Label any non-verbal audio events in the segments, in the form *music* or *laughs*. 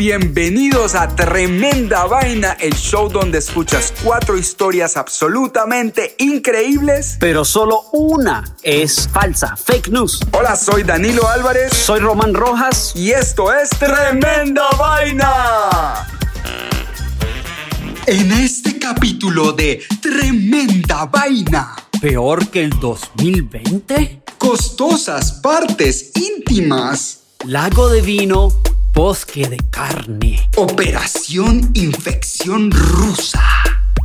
bienvenidos a Tremenda Vaina, el show donde escuchas cuatro historias absolutamente increíbles. Pero solo una es falsa, fake news. Hola, soy Danilo Álvarez. Soy Román Rojas. Y esto es Tremenda Vaina. En este capítulo de Tremenda Vaina. ¿Peor que el 2020? Costosas partes íntimas. Lago de vino, bosque de carne. Operación Infección Rusa.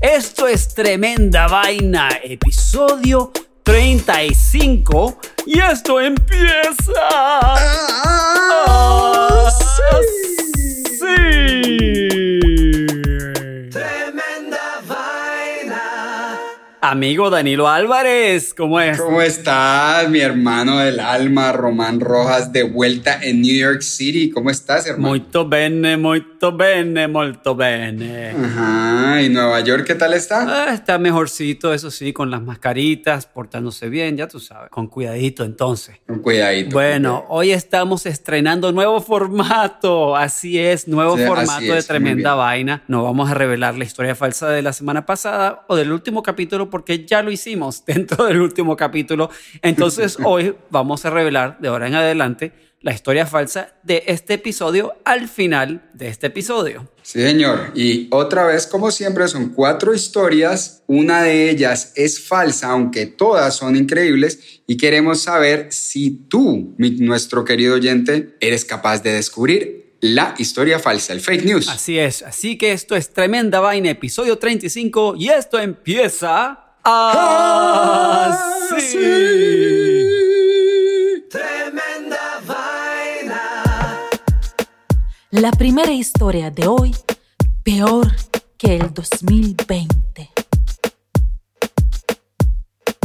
Esto es Tremenda Vaina, episodio 35. Y esto empieza. Ah, Amigo Danilo Álvarez, ¿cómo es? ¿Cómo estás, mi hermano del alma, Román Rojas, de vuelta en New York City? ¿Cómo estás, hermano? Muy bene, muy bene, molto bene. Ajá, ¿y Nueva York qué tal está? Ah, está mejorcito, eso sí, con las mascaritas, portándose bien, ya tú sabes, con cuidadito entonces. Con cuidadito. Bueno, hoy estamos estrenando nuevo formato, así es, nuevo formato de Tremenda Vaina. No vamos a revelar la historia falsa de la semana pasada o del último capítulo porque ya lo hicimos *laughs* dentro del último capítulo. Entonces *laughs* hoy vamos a revelar de ahora en adelante la historia falsa de este episodio al final de este episodio. Sí, señor. Y otra vez, como siempre, son cuatro historias. Una de ellas es falsa, aunque todas son increíbles. Y queremos saber si tú, nuestro querido oyente, eres capaz de descubrir la historia falsa, el fake news. Así es. Así que esto es Tremenda Vaina, episodio 35. Y esto empieza Así. Tremenda vaina. La primera historia de hoy, peor que el 2020.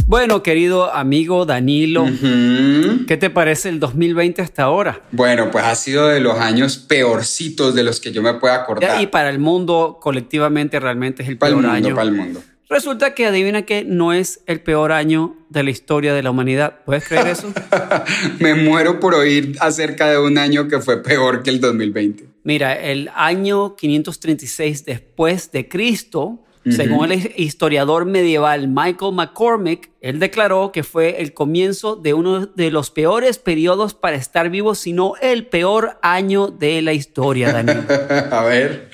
Bueno, querido amigo Danilo, ¿qué te parece el 2020 hasta ahora? Bueno, pues ha sido de los años peorcitos de los que yo me puedo acordar. Y para el mundo, colectivamente, realmente es el peor año. Para el mundo. Resulta que adivina que no es el peor año de la historia de la humanidad. ¿Puedes creer eso? *laughs* Me muero por oír acerca de un año que fue peor que el 2020. Mira, el año 536 después de Cristo, según el historiador medieval Michael McCormick, él declaró que fue el comienzo de uno de los peores periodos para estar vivo, sino el peor año de la historia, Daniel. *laughs* A ver.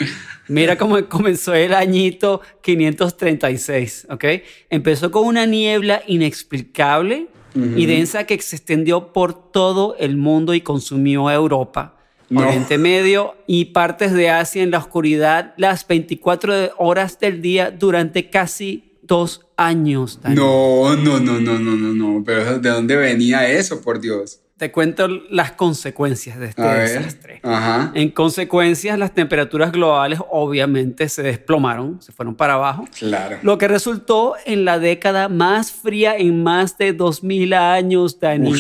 Mira cómo *laughs* comenzó el añito 536, ¿ok? Empezó con una niebla inexplicable y densa que se extendió por todo el mundo y consumió a Europa. Oriente Medio y partes de Asia en la oscuridad las 24 horas del día durante casi dos años. No, no, no, no, no, no, no. Pero ¿de dónde venía eso, por Dios? Te cuento las consecuencias de este desastre. En consecuencias, las temperaturas globales obviamente se desplomaron, se fueron para abajo. Claro. Lo que resultó en la década más fría en más de 2000 años, Danilo.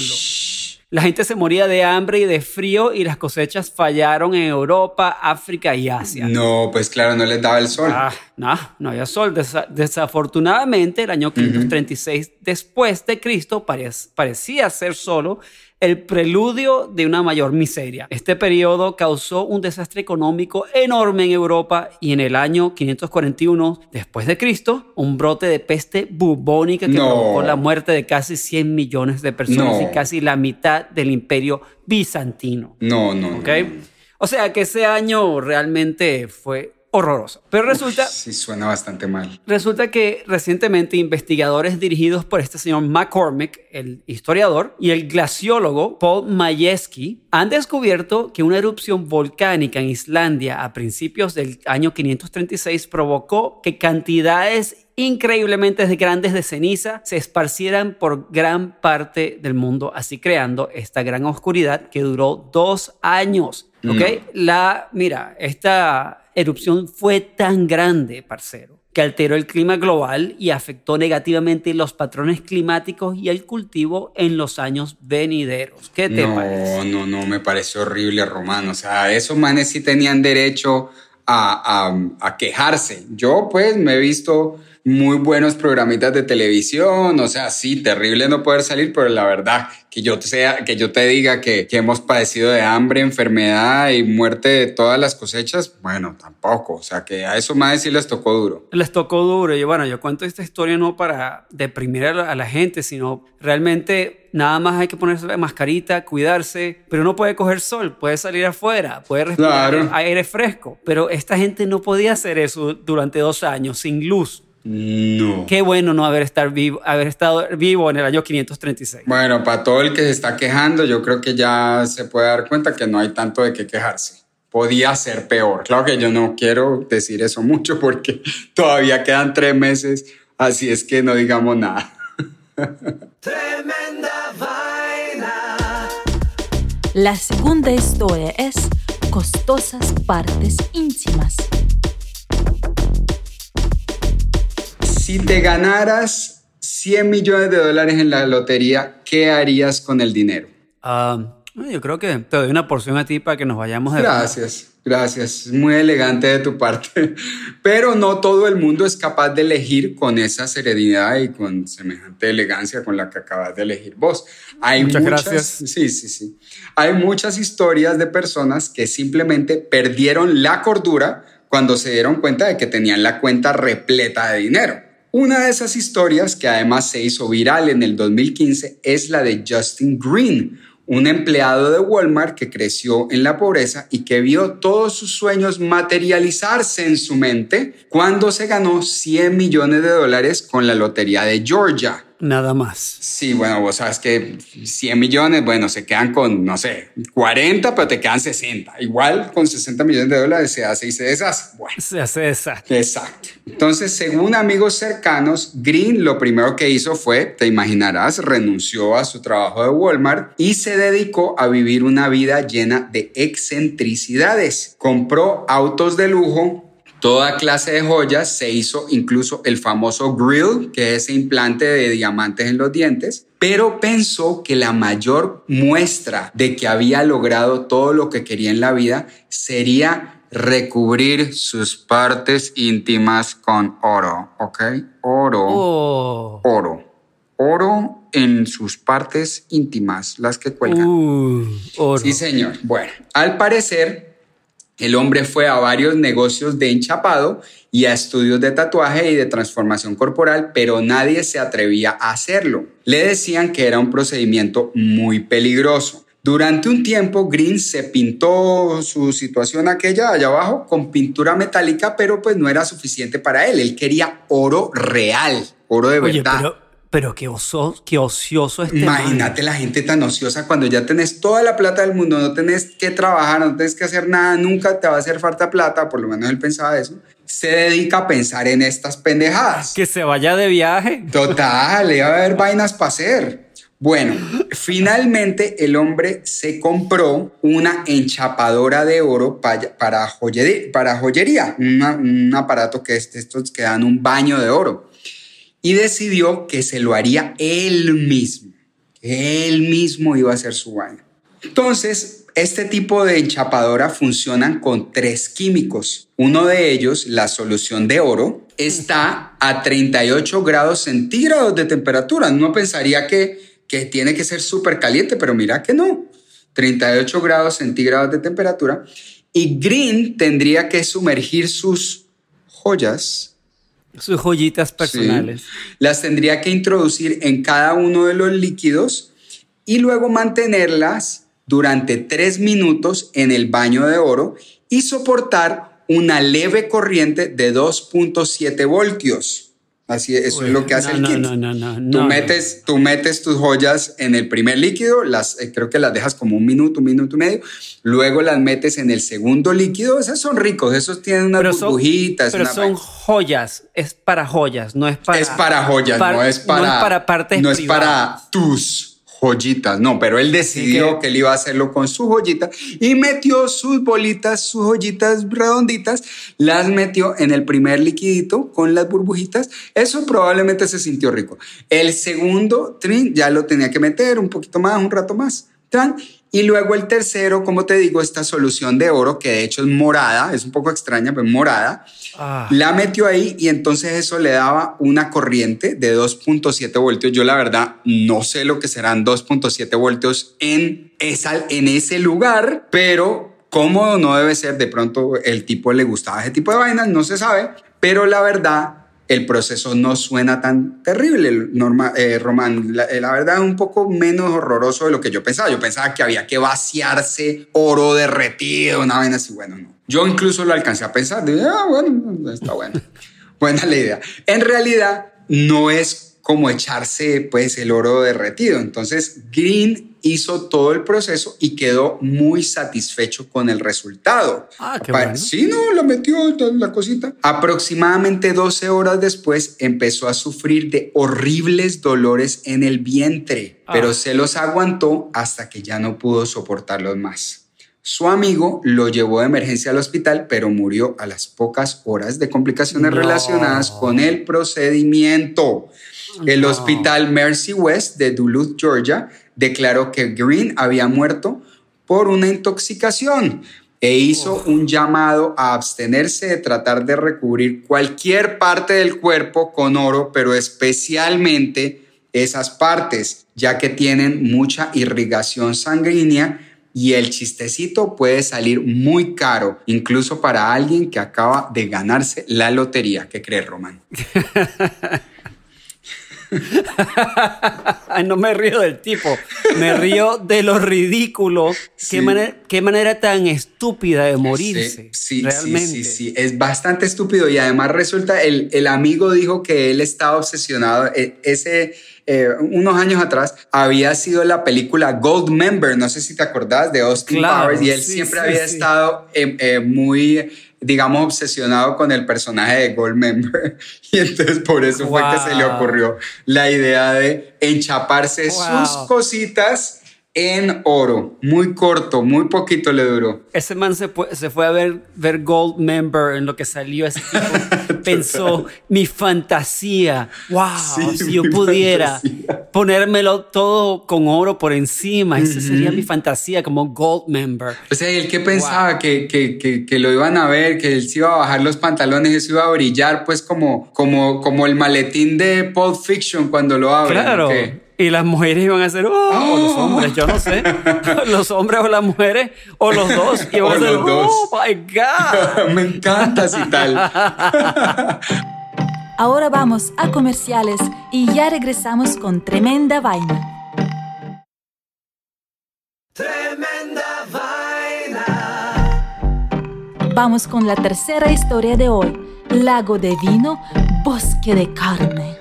La gente se moría de hambre y de frío y las cosechas fallaron en Europa, África y Asia. No, pues claro, no les daba el sol. Ah, no, no había sol. desafortunadamente, el año 536 después de Cristo parecía ser solo el preludio de una mayor miseria. Este periodo causó un desastre económico enorme en Europa y en el año 541 después de Cristo, un brote de peste bubónica que provocó la muerte de casi 100 millones de personas y casi la mitad del imperio bizantino. No, no. ¿Okay? O sea que ese año realmente fue horroroso. Pero resulta... sí, suena bastante mal. Resulta que recientemente investigadores dirigidos por este señor McCormick, el historiador, y el glaciólogo Paul Majewski han descubierto que una erupción volcánica en Islandia a principios del año 536 provocó que cantidades increíblemente grandes de ceniza se esparcieran por gran parte del mundo, así creando esta gran oscuridad que duró dos años. ¿Ok? La, mira, esta erupción fue tan grande, parcero, que alteró el clima global y afectó negativamente los patrones climáticos y el cultivo en los años venideros. ¿Qué te parece? No, no, no, me parece horrible, Romano. O sea, esos manes sí tenían derecho a, a, a quejarse. Yo, pues, me he visto muy buenos programitas de televisión, o sea, sí, terrible no poder salir, pero la verdad, que yo te, sea, que yo te diga que, que hemos padecido de hambre, enfermedad y muerte de todas las cosechas, bueno, tampoco, o sea, que a eso más sí les tocó duro. Les tocó duro, y bueno, yo cuento esta historia no para deprimir a la, a la gente, sino realmente nada más hay que ponerse la mascarita, cuidarse, pero no puede coger sol, puede salir afuera, puede respirar Claro. aire fresco, pero esta gente no podía hacer eso durante dos años sin luz. No. Qué bueno no haber, estar vivo, haber estado vivo en el año 536. Bueno, para todo el que se está quejando, yo creo que ya se puede dar cuenta que no hay tanto de qué quejarse. Podía ser peor. Claro que yo no quiero decir eso mucho porque *laughs* todavía quedan tres meses, así es que no digamos nada. *laughs* Tremenda vaina. La segunda historia es costosas partes íntimas. Si te ganaras 100 millones de dólares en la lotería, ¿qué harías con el dinero? Ah, yo creo que te doy una porción a ti para que nos vayamos de Gracias, gracias. Es muy elegante de tu parte. *laughs* Pero no todo el mundo es capaz de elegir con esa serenidad y con semejante elegancia con la que acabas de elegir vos. Hay Muchas muchas, gracias. Sí, sí, sí. Hay muchas historias de personas que simplemente perdieron la cordura cuando se dieron cuenta de que tenían la cuenta repleta de dinero. Una de esas historias, que además se hizo viral en el 2015, es la de Justin Green, un empleado de Walmart que creció en la pobreza y que vio todos sus sueños materializarse en su mente cuando se ganó 100 millones de dólares con la lotería de Georgia. Nada más. Sí, bueno, vos sabes que 100 millones, bueno, se quedan con, no sé, 40, pero te quedan 60. Igual con 60 millones de dólares se hace y se deshace. Bueno. Se hace esa. Exacto. Entonces, según amigos cercanos, Green lo primero que hizo fue, te imaginarás, renunció a su trabajo de Walmart y se dedicó a vivir una vida llena de excentricidades. Compró autos de lujo, toda clase de joyas, se hizo incluso el famoso grill, que es ese implante de diamantes en los dientes, pero pensó que la mayor muestra de que había logrado todo lo que quería en la vida sería recubrir sus partes íntimas con oro, ¿ok? Oro, Oh. oro, oro en sus partes íntimas, las que cuelgan. Uh, oro. Sí, señor. Bueno, al parecer, el hombre fue a varios negocios de enchapado y a estudios de tatuaje y de transformación corporal, pero nadie se atrevía a hacerlo. Le decían que era un procedimiento muy peligroso. Durante un tiempo, Green se pintó su situación aquella allá abajo con pintura metálica, pero pues no era suficiente para él. Él quería oro real, oro de Oye, verdad. pero, pero qué, oso, qué ocioso este man. Imagínate la gente tan ociosa cuando ya tenés toda la plata del mundo, no tenés que trabajar, no tenés que hacer nada, nunca te va a hacer falta plata, por lo menos él pensaba eso. Se dedica a pensar en estas pendejadas. Que se vaya de viaje. Total, le va a haber vainas para hacer. Bueno, finalmente el hombre se compró una enchapadora de oro pa- para, joyería, para joyería, una- un aparato que es de estos que dan un baño de oro. Y decidió que se lo haría él mismo. Él mismo iba a hacer su baño. Entonces, este tipo de enchapadora funcionan con tres químicos. Uno de ellos, la solución de oro, está a 38 grados centígrados de temperatura. Uno pensaría que, que tiene que ser súper caliente, pero mira que no. 38 grados centígrados de temperatura. Y Green tendría que sumergir sus joyas Sus joyitas personales. Sí. Las tendría que introducir en cada uno de los líquidos y luego mantenerlas durante tres minutos en el baño de oro y soportar una leve corriente de 2.7 voltios. Así eso Uy, es lo que hace no, el kit. no, no, no, tú, no, metes, tú metes tus joyas en el primer líquido, las, eh, creo que las dejas como un minuto, un minuto y medio. Luego las metes en el segundo líquido. Esos son ricos, esos tienen unas Pero son, burbujitas. pero una son vaina. joyas. Es para joyas, no es para. es para joyas, no es para, No es para partes no es para tus joyitas, no, pero él decidió que- que... él iba a hacerlo con su joyita y metió sus bolitas, sus joyitas redonditas, las metió en el primer liquidito con las burbujitas. Eso probablemente se sintió rico. El segundo trin ya lo tenía que meter un poquito más, un rato más. tran, Y luego el tercero, como te digo, esta solución de oro, que de hecho es morada, es un poco extraña, pero morada, Ah. la metió ahí y entonces eso le daba una corriente de 2.7 voltios. Yo la verdad no sé lo que serán 2.7 voltios en, esa, en ese lugar, pero cómodo no debe ser. De pronto el tipo le gustaba ese tipo de vainas, no se sabe, pero la verdad el proceso no suena tan terrible, Norma, eh, Román. La, la, verdad es un poco menos horroroso de lo que yo pensaba. Yo pensaba que había que vaciarse oro derretido, una vaina así. Bueno, no. Yo incluso lo alcancé a pensar. Dije, ah, bueno, está bueno. *laughs* Buena la idea. En realidad, no es como echarse pues el oro derretido. Entonces, Green hizo todo el proceso y quedó muy satisfecho con el resultado. Ah, qué bueno. Sí, no, la metió la cosita. Aproximadamente 12 horas después empezó a sufrir de horribles dolores en el vientre, ah. pero se los aguantó hasta que ya no pudo soportarlos más. Su amigo lo llevó de emergencia al hospital, pero murió a las pocas horas de complicaciones no. relacionadas con el procedimiento. El no. hospital Mercy West de Duluth, Georgia, declaró que Green había muerto por una intoxicación e hizo oh. un llamado a abstenerse de tratar de recubrir cualquier parte del cuerpo con oro, pero especialmente esas partes, ya que tienen mucha irrigación sanguínea y el chistecito puede salir muy caro, incluso para alguien que acaba de ganarse la lotería. ¿Qué crees, Román? *laughs* Ay, no me río del tipo, me río de lo ridículo. Sí. ¿Qué, manera, qué, manera, tan estúpida de morirse. Sí, sí, realmente. sí, sí, sí, es bastante estúpido y además resulta, el, el amigo dijo que él estaba obsesionado, ese... Eh, unos años atrás había sido la película Gold Member, no sé si te acordás de Austin claro, Powers y él sí, siempre sí, había sí. estado eh, eh, muy digamos, obsesionado con el personaje de Goldmember. *laughs* Y entonces por eso wow. fue que se le ocurrió la idea de enchaparse Wow. sus cositas en oro. Muy corto, muy poquito le duró. Ese man se, fue- se fue a ver, ver Gold Member en lo que salió ese tipo. *laughs* Pensó, mi fantasía. Wow, Sí, si yo pudiera fantasía. ponérmelo todo con oro por encima. Esa sería mi fantasía como Gold Member. O sea, ¿y él que pensaba que, que, que, que lo iban a ver, que él se iba a bajar los pantalones y eso iba a brillar, pues como, como, como el maletín de Pulp Fiction cuando lo abren. Claro. ¿o qué? Y las mujeres iban a hacer, oh, o los hombres, *laughs* yo no sé. *laughs* los hombres o las mujeres, o los dos. Y van O a hacer, los dos. oh my God. *laughs* Me encanta así tal. Ahora vamos a comerciales y ya regresamos con tremenda vaina. Tremenda vaina. Vamos con la tercera historia de hoy. Lago de vino, bosque de carne.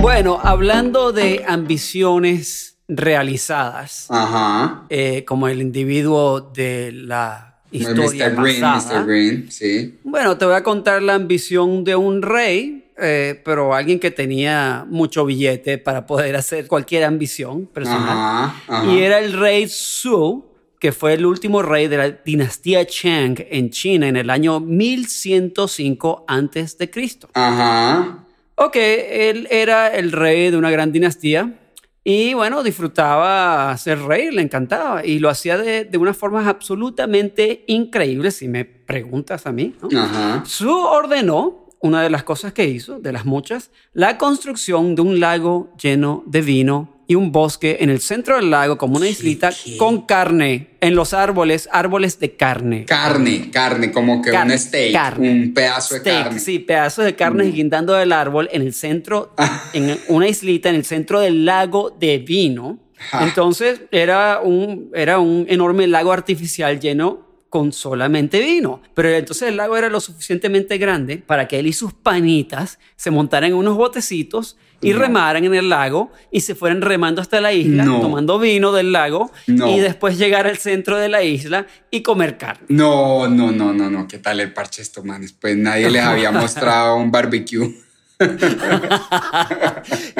Bueno, hablando de ambiciones realizadas, Ajá. eh, como el individuo de la historia Mr. Green, pasada. Mr. Green, sí. Bueno, te voy a contar la ambición de un rey, eh, pero alguien que tenía mucho billete para poder hacer cualquier ambición personal. Ajá, ajá. Y era el rey Su, que fue el último rey de la dinastía Chang en China en el año 1105 antes de Cristo. Ajá. Ok, él era el rey de una gran dinastía y bueno, disfrutaba ser rey, le encantaba y lo hacía de, de unas formas absolutamente increíbles, si me preguntas a mí. ¿no? Ajá. Su ordenó, una de las cosas que hizo, de las muchas, la construcción de un lago lleno de vino y un bosque en el centro del lago como una islita con carne en los árboles, árboles de carne. Carne, carne, como que Carne, un steak, carne. un pedazo de carne. Sí, pedazos de carne Mm. guindando del árbol en el centro, en una islita en el centro del lago de vino. Entonces era un, era un enorme lago artificial lleno con solamente vino. Pero entonces el lago era lo suficientemente grande para que él y sus panitas se montaran en unos botecitos y No. remaran en el lago y se fueran remando hasta la isla, No. tomando vino del lago No. y después llegar al centro de la isla y comer carne. No, no, no, no, no. ¿Qué tal el parche estos manes? Pues nadie les había mostrado un barbecue. *laughs*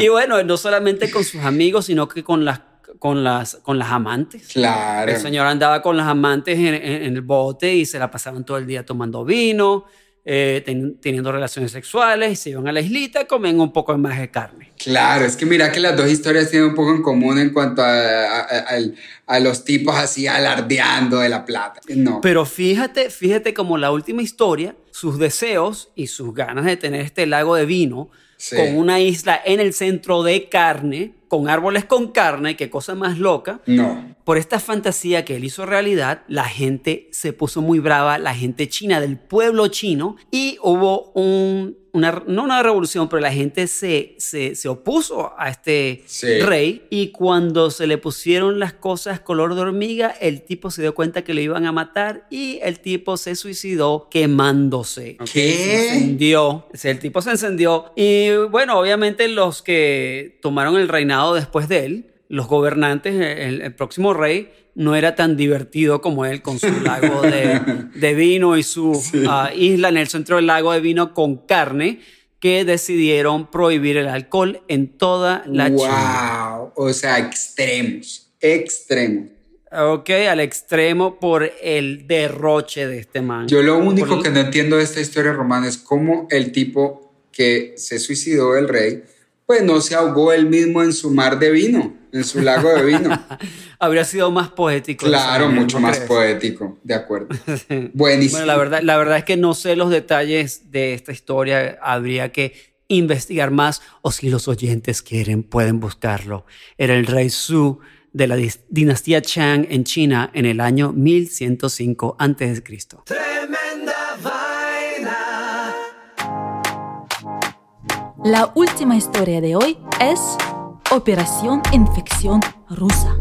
Y bueno, no solamente con sus amigos, sino que con las, con las, con las amantes. Claro. El señor andaba con las amantes en, en- en el bote y se la pasaban todo el día tomando vino. Eh, teniendo relaciones sexuales se iban a la islita, comen un poco más de carne. Claro, es que mira que las dos historias tienen un poco en común en cuanto a, a, los tipos así alardeando de la plata. No. Pero fíjate, fíjate como la última historia, sus deseos y sus ganas de tener este lago de vino con una isla en el centro de carne, con árboles con carne, qué cosa más loca. No. Por esta fantasía que él hizo realidad, la gente se puso muy brava, la gente china del pueblo chino, y hubo un no una revolución, pero la gente se, se, opuso a este rey y cuando se le pusieron las cosas color de hormiga, el tipo se dio cuenta que lo iban a matar y el tipo se suicidó quemándose. ¿Qué? Se encendió. El tipo se encendió y bueno, obviamente los que tomaron el reinado después de él, los gobernantes, el próximo rey, no era tan divertido como él con su lago de, *laughs* vino y su ah, isla en el centro del lago de vino con carne, que decidieron prohibir el alcohol en toda la wow. O sea, extremos, extremos. Ok, al extremo por el derroche de este man. Yo lo único que no entiendo de esta historia romana es cómo el tipo que se suicidó, el rey, pues no se ahogó él mismo en su mar de vino, en su lago de vino. *laughs* Habría sido más poético. Claro, mucho más poético, de acuerdo. *laughs* Buenísimo. Bueno, la verdad, la verdad es que no sé los detalles de esta historia, habría que investigar más o si los oyentes quieren pueden buscarlo. Era el rey Su de la dinastía Chang en China en el año 1105 a.C. La última historia de hoy es Operación Infección Rusa.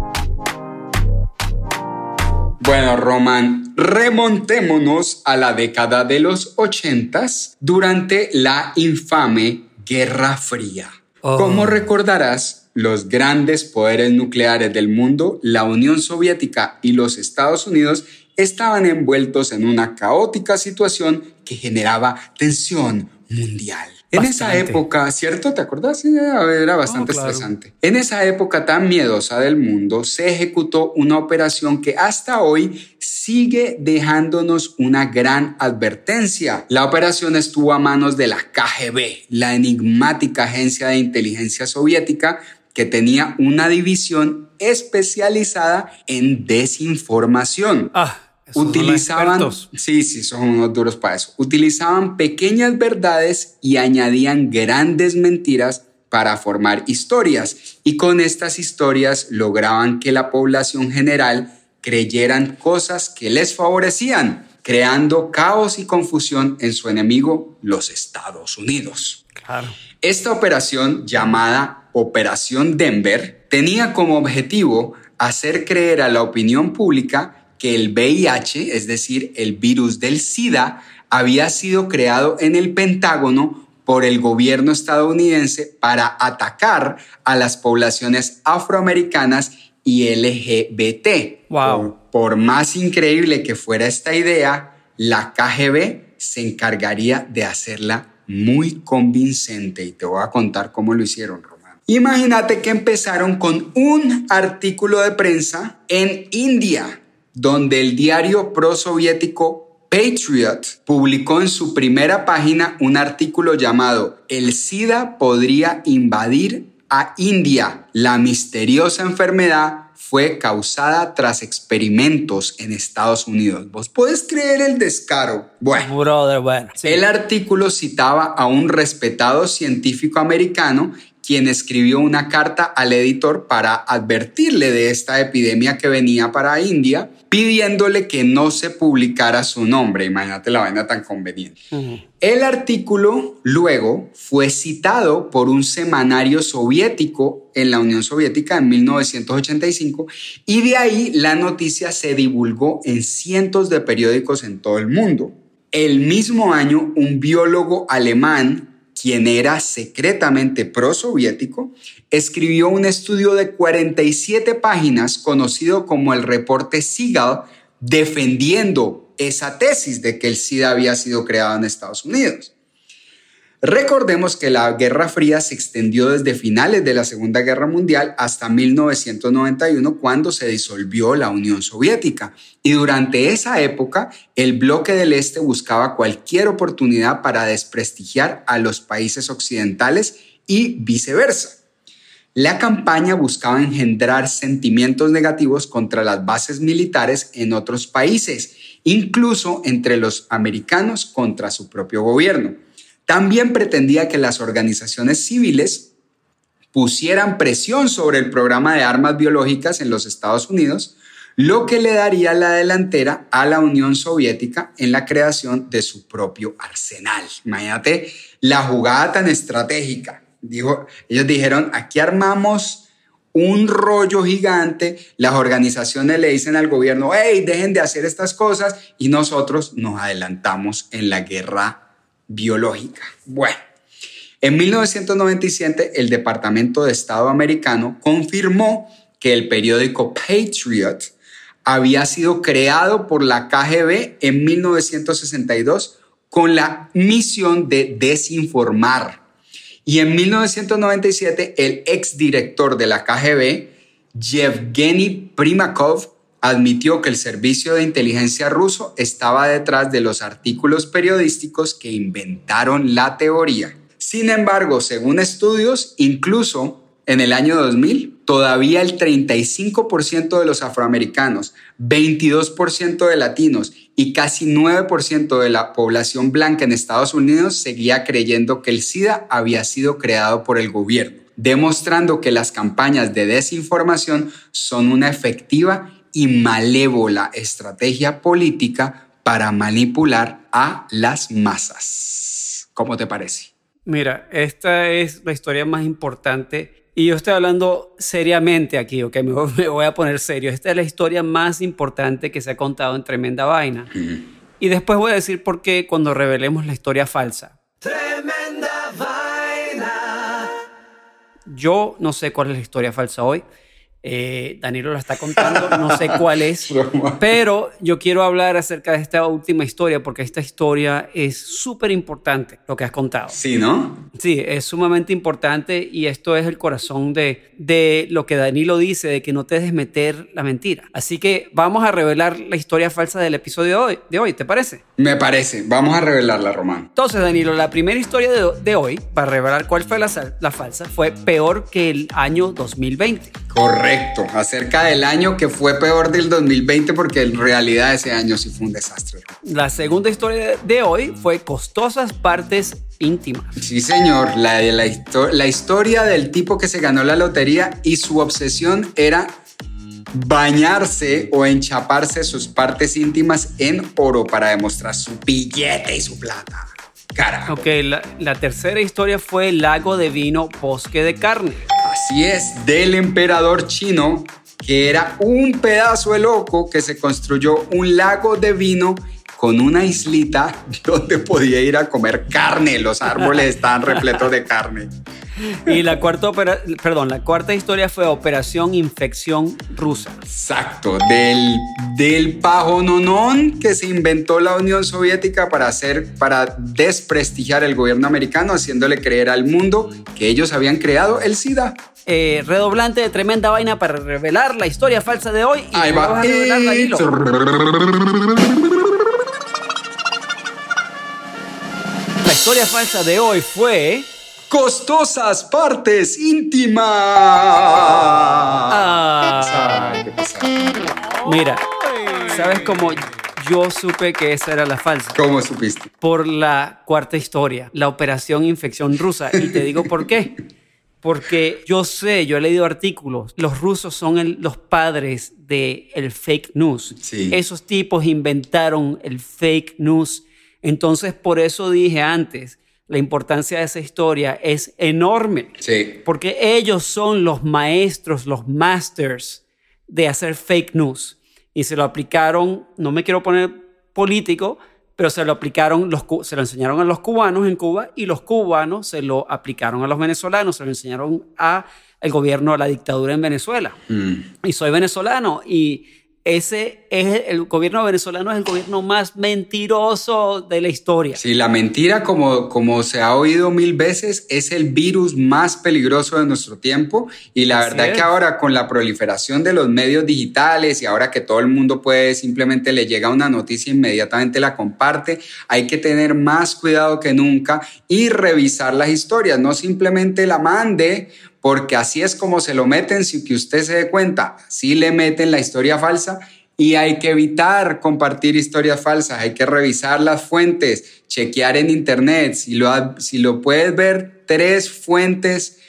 Bueno, Román, remontémonos a la década de los ochentas durante la infame Guerra Fría. Oh. Como recordarás, los grandes poderes nucleares del mundo, la Unión Soviética y los Estados Unidos, estaban envueltos en una caótica situación que generaba tensión mundial. En esa época, ¿cierto? ¿Te acuerdas? Era bastante estresante. En esa época tan miedosa del mundo, se ejecutó una operación que hasta hoy sigue dejándonos una gran advertencia. La operación estuvo a manos de la KGB, la enigmática agencia de inteligencia soviética que tenía una división especializada en desinformación. Ah utilizaban, sí, sí, son unos duros para eso. Utilizaban pequeñas verdades y añadían grandes mentiras para formar historias y con estas historias lograban que la población general creyeran cosas que les favorecían, creando caos y confusión en su enemigo, los Estados Unidos. Claro. Esta operación llamada Operación Denver tenía como objetivo hacer creer a la opinión pública que el VIH, es decir, el virus del SIDA, había sido creado en el Pentágono por el gobierno estadounidense para atacar a las poblaciones afroamericanas y LGBT. Wow. Por, más increíble que fuera esta idea, la KGB se encargaría de hacerla muy convincente y te voy a contar cómo lo hicieron, Román. Imagínate que empezaron con un artículo de prensa en India donde el diario prosoviético Patriot publicó en su primera página un artículo llamado El SIDA podría invadir a India. La misteriosa enfermedad fue causada tras experimentos en Estados Unidos. ¿Vos podés creer el descaro? Bueno, Brother, bueno el artículo citaba a un respetado científico americano quien escribió una carta al editor para advertirle de esta epidemia que venía para India, pidiéndole que no se publicara su nombre. Imagínate la vaina tan conveniente. El artículo luego fue citado por un semanario soviético en la Unión Soviética en 1985 y de ahí la noticia se divulgó en cientos de periódicos en todo el mundo. El mismo año, un biólogo alemán quien era secretamente pro-soviético, escribió un estudio de 47 páginas conocido como el reporte Seagal, defendiendo esa tesis de que el SIDA había sido creado en Estados Unidos. Recordemos que la Guerra Fría se extendió desde finales de la Segunda Guerra Mundial hasta 1991 cuando se disolvió la Unión Soviética. Y durante esa época el bloque del Este buscaba cualquier oportunidad para desprestigiar a los países occidentales y viceversa. La campaña buscaba engendrar sentimientos negativos contra las bases militares en otros países, incluso entre los americanos contra su propio gobierno. También pretendía que las organizaciones civiles pusieran presión sobre el programa de armas biológicas en los Estados Unidos, lo que le daría la delantera a la Unión Soviética en la creación de su propio arsenal. Imagínate la jugada tan estratégica. Dijo, ellos dijeron, aquí armamos un rollo gigante, las organizaciones le dicen al gobierno, hey, dejen de hacer estas cosas y nosotros nos adelantamos en la guerra biológica. Bueno, en 1997 el Departamento de Estado americano confirmó que el periódico Patriot había sido creado por la KGB en 1962 con la misión de desinformar. Y en 1997 el exdirector de la KGB, Yevgeny Primakov, admitió que el servicio de inteligencia ruso estaba detrás de los artículos periodísticos que inventaron la teoría. Sin embargo, según estudios, incluso en el año 2000, todavía el 35% de los afroamericanos, 22% de latinos y casi 9% de la población blanca en Estados Unidos seguía creyendo que el SIDA había sido creado por el gobierno, demostrando que las campañas de desinformación son una efectiva y malévola estrategia política para manipular a las masas. ¿Cómo te parece? Mira, esta es la historia más importante y yo estoy hablando seriamente aquí, ok, me voy, *laughs* a poner serio. Esta es la historia más importante que se ha contado en Tremenda Vaina. Y después voy a decir por qué cuando revelemos la historia falsa. Tremenda Vaina. Yo no sé cuál es la historia falsa hoy. Eh, Danilo la está contando, no sé cuál es, *laughs* pero yo quiero hablar acerca de esta última historia porque esta historia es súper importante, lo que has contado. Sí, ¿no? Sí, es sumamente importante y esto es el corazón de, de lo que Danilo dice, de que no te dejes meter la mentira. Así que vamos a revelar la historia falsa del episodio de hoy, de hoy ¿te parece? Me parece, vamos a revelarla, Román. Entonces, Danilo, la primera historia de, de hoy, para revelar cuál fue la, la falsa, fue peor que el año 2020. Correcto, acerca del año que fue peor del 2020 porque en realidad ese año sí fue un desastre. La segunda historia de hoy fue costosas partes íntimas. Sí, señor, la, la, la historia del tipo que se ganó la lotería y su obsesión era bañarse o enchaparse sus partes íntimas en oro para demostrar su billete y su plata. Carajo. Ok, la, la tercera historia fue Lago de Vino, Bosque de Carne. Así es, del emperador chino, que era un pedazo de loco que se construyó un lago de vino con una islita *laughs* donde podía ir a comer carne. Los árboles *laughs* estaban repletos de carne. Y la cuarta, opera, perdón, la cuarta historia fue Operación Infección Rusa. Exacto, del, del pajononón que se inventó la Unión Soviética para, hacer, para desprestigiar el gobierno americano, haciéndole creer al mundo que ellos habían creado el SIDA. Eh, redoblante de tremenda vaina para revelar la historia falsa de hoy. Y Ahí va. A historia falsa de hoy fue costosas partes íntimas. Ah. Mira, ¿sabes cómo yo supe que esa era la falsa? ¿Cómo supiste? Por la cuarta historia, la operación infección rusa. Y te digo por qué. Porque yo sé, yo he leído artículos, los rusos son los padres del el fake news. Sí. Esos tipos inventaron el fake news. Entonces, por eso dije antes, la importancia de esa historia es enorme. Sí. Porque ellos son los maestros, los masters de hacer fake news. Y se lo aplicaron, no me quiero poner político, pero se lo aplicaron, los, se lo enseñaron a los cubanos en Cuba y los cubanos se lo aplicaron a los venezolanos, se lo enseñaron a el gobierno, a la dictadura en Venezuela. Mm. Y soy venezolano y ese es el gobierno venezolano es el gobierno más mentiroso de la historia. Sí, la mentira, como, como se ha oído mil veces, es el virus más peligroso de nuestro tiempo. Y la Así verdad es. que ahora con la proliferación de los medios digitales y ahora que todo el mundo puede simplemente le llega una noticia inmediatamente la comparte, hay que tener más cuidado que nunca y revisar las historias, no simplemente la mande porque así es como se lo meten sin que usted se dé cuenta. Así le meten la historia falsa y hay que evitar compartir historias falsas, hay que revisar las fuentes, chequear en internet. Si lo, si lo puedes ver, tres fuentes,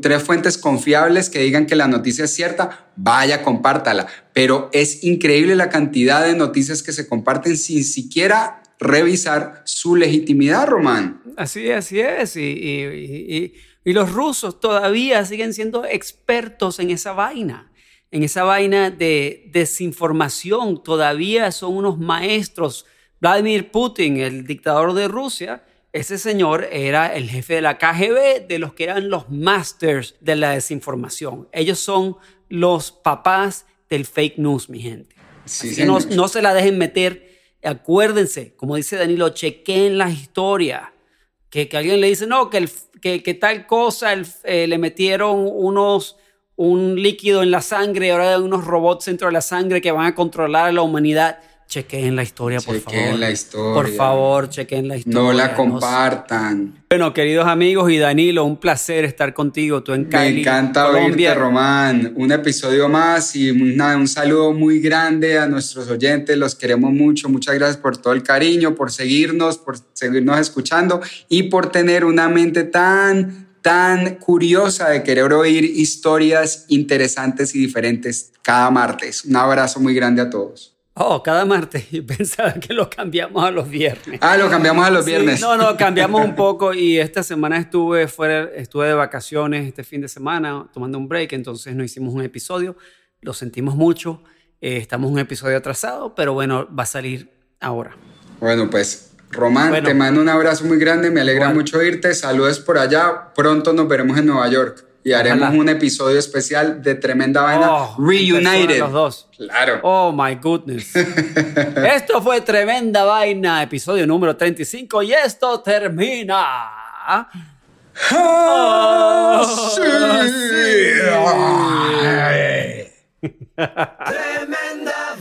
tres fuentes confiables que digan que la noticia es cierta, vaya, compártala. Pero es increíble la cantidad de noticias que se comparten sin siquiera revisar su legitimidad, Román. Así así es. Y- y- los rusos todavía siguen siendo expertos en esa vaina, en esa vaina de desinformación. Todavía son unos maestros. Vladimir Putin, el dictador de Rusia, ese señor era el jefe de la KGB, de los que eran los masters de la desinformación. Ellos son los papás del fake news, mi gente. Sí, Así que no, no se la dejen meter. Acuérdense, como dice Danilo, chequen las historias. Que, que alguien le dice, no, que, el- que, tal cosa eh, le metieron unos, un líquido en la sangre, ahora hay unos robots dentro de la sangre que van a controlar a la humanidad. Chequen la historia, por Chequen favor. la historia. Por favor, chequen la historia. No la compartan. Bueno, queridos amigos y Danilo, un placer estar contigo. Tú en Cali, Me encanta Colombia. oírte, Román. Un episodio más y una- un saludo muy grande a nuestros oyentes. Los queremos mucho. Muchas gracias por todo el cariño, por seguirnos, por seguirnos escuchando y por tener una mente tan, tan curiosa de querer oír historias interesantes y diferentes cada martes. Un abrazo muy grande a todos. Oh, cada martes. *laughs* Yo pensaba que lo cambiamos a los viernes. Ah, lo cambiamos a los Sí, viernes. no, no, cambiamos un *laughs* poco y esta semana estuve fuera, estuve de vacaciones este fin de semana tomando un break, entonces no hicimos un episodio. Lo sentimos mucho. eh, estamos un episodio atrasado, pero bueno, va a salir ahora. Bueno, pues Román, Bueno. te mando un abrazo muy grande, me alegra Igual. mucho oírte, saludos por allá, pronto nos veremos en Nueva York y haremos Ojalá. un episodio especial de Tremenda Vaina Oh, Reunited. los dos. Claro. Oh my goodness. *laughs* esto fue tremenda vaina, episodio número 35 y esto termina. Ah, Oh, sí. *laughs* Tremenda